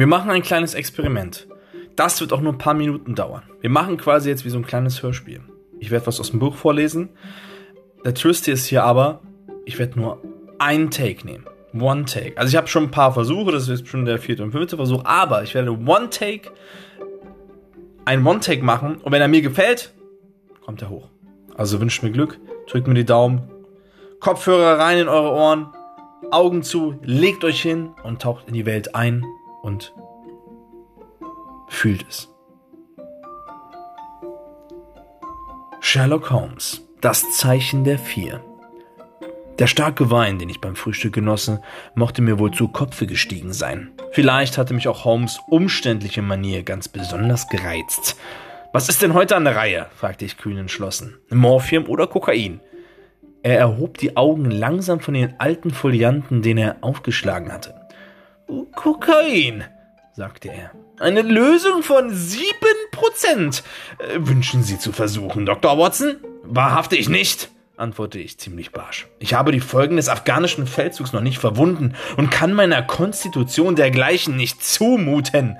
Wir machen ein kleines Experiment. Das wird auch nur ein paar Minuten dauern. Wir machen quasi jetzt wie so ein kleines Hörspiel. Ich werde was aus dem Buch vorlesen. Der Twist ist hier aber, ich werde nur einen Take nehmen. One Take. Also ich habe schon ein paar Versuche, das ist schon der vierte und fünfte Versuch, aber ich werde One Take, ein One Take machen und wenn er mir gefällt, kommt er hoch. Also wünscht mir Glück, drückt mir die Daumen, Kopfhörer rein in eure Ohren, Augen zu, legt euch hin und taucht in die Welt ein und fühlt es. Sherlock Holmes, das Zeichen der Vier. Der starke Wein, den ich beim Frühstück genosse, mochte mir wohl zu Kopfe gestiegen sein. Vielleicht hatte mich auch Holmes umständliche Manier ganz besonders gereizt. Was ist denn heute an der Reihe? fragte ich kühn entschlossen. Morphium oder Kokain? Er erhob die Augen langsam von den alten Folianten, den er aufgeschlagen hatte. Kokain, sagte er. Eine Lösung von sieben Prozent. Äh, wünschen Sie zu versuchen, Dr. Watson? Wahrhaftig nicht, antwortete ich ziemlich barsch. Ich habe die Folgen des afghanischen Feldzugs noch nicht verwunden und kann meiner Konstitution dergleichen nicht zumuten.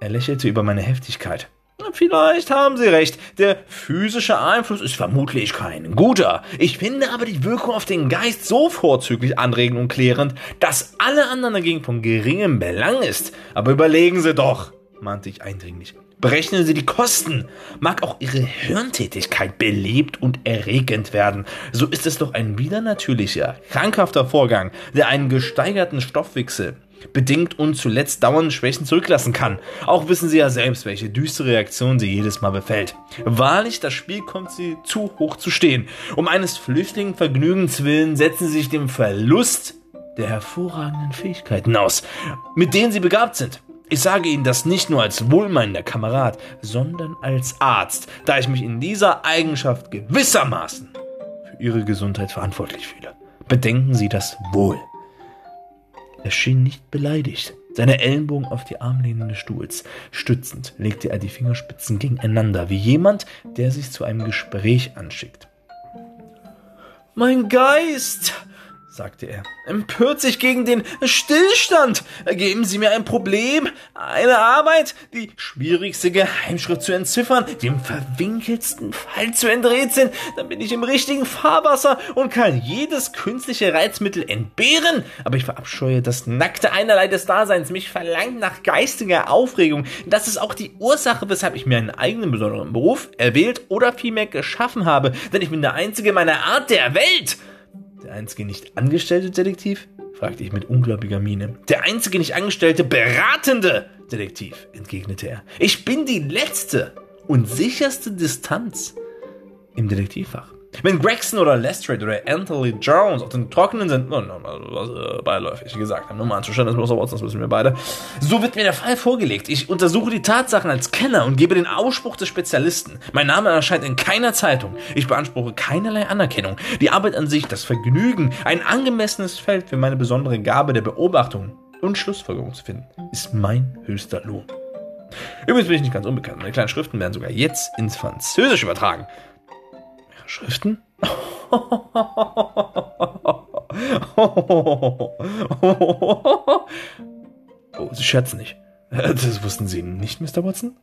Er lächelte über meine Heftigkeit. Vielleicht haben Sie recht. Der physische Einfluss ist vermutlich kein guter. Ich finde aber die Wirkung auf den Geist so vorzüglich anregend und klärend, dass alle anderen dagegen von geringem Belang ist. Aber überlegen Sie doch, mahnte ich eindringlich. Berechnen Sie die Kosten. Mag auch Ihre Hirntätigkeit belebt und erregend werden, so ist es doch ein widernatürlicher, krankhafter Vorgang, der einen gesteigerten Stoffwechsel bedingt und zuletzt dauernde Schwächen zurücklassen kann. Auch wissen Sie ja selbst, welche düstere Reaktion sie jedes Mal befällt. Wahrlich, das Spiel kommt sie zu hoch zu stehen. Um eines flüchtigen Vergnügens willen setzen sie sich dem Verlust der hervorragenden Fähigkeiten aus, mit denen sie begabt sind. Ich sage Ihnen das nicht nur als wohlmeinender Kamerad, sondern als Arzt, da ich mich in dieser Eigenschaft gewissermaßen für Ihre Gesundheit verantwortlich fühle. Bedenken Sie das wohl. Er schien nicht beleidigt. Seine Ellenbogen auf die Armlehnen des Stuhls stützend legte er die Fingerspitzen gegeneinander, wie jemand, der sich zu einem Gespräch anschickt. Mein Geist, sagte er, empört sich gegen den Stillstand. Geben Sie mir ein Problem, eine Arbeit, die schwierigste Geheimschrift zu entziffern, dem verwinkelsten Fall zu enträtseln, dann bin ich im richtigen Fahrwasser und kann jedes künstliche Reizmittel entbehren. Aber ich verabscheue das nackte Einerlei des Daseins. Mich verlangt nach geistiger Aufregung. Das ist auch die Ursache, weshalb ich mir einen eigenen besonderen Beruf erwählt oder vielmehr geschaffen habe. Denn ich bin der einzige meiner Art der Welt. Der einzige nicht angestellte Detektiv? fragte ich mit unglaublicher Miene. Der einzige nicht angestellte beratende Detektiv, entgegnete er. Ich bin die letzte und sicherste Distanz im Detektivfach. Wenn Gregson oder Lestrade oder Anthony Jones auf den Trockenen sind, no, no, no, äh, beiläufig gesagt haben, nur mal anzuschauen, das Watson, das wissen wir beide, so wird mir der Fall vorgelegt. Ich untersuche die Tatsachen als Kenner und gebe den Ausspruch des Spezialisten. Mein Name erscheint in keiner Zeitung. Ich beanspruche keinerlei Anerkennung. Die Arbeit an sich, das Vergnügen, ein angemessenes Feld für meine besondere Gabe der Beobachtung und Schlussfolgerung zu finden, ist mein höchster Lohn. Übrigens bin ich nicht ganz unbekannt. Meine kleinen Schriften werden sogar jetzt ins Französisch übertragen. Schriften? Oh, Sie scherzen nicht. Das wussten Sie nicht, Mr. Watson?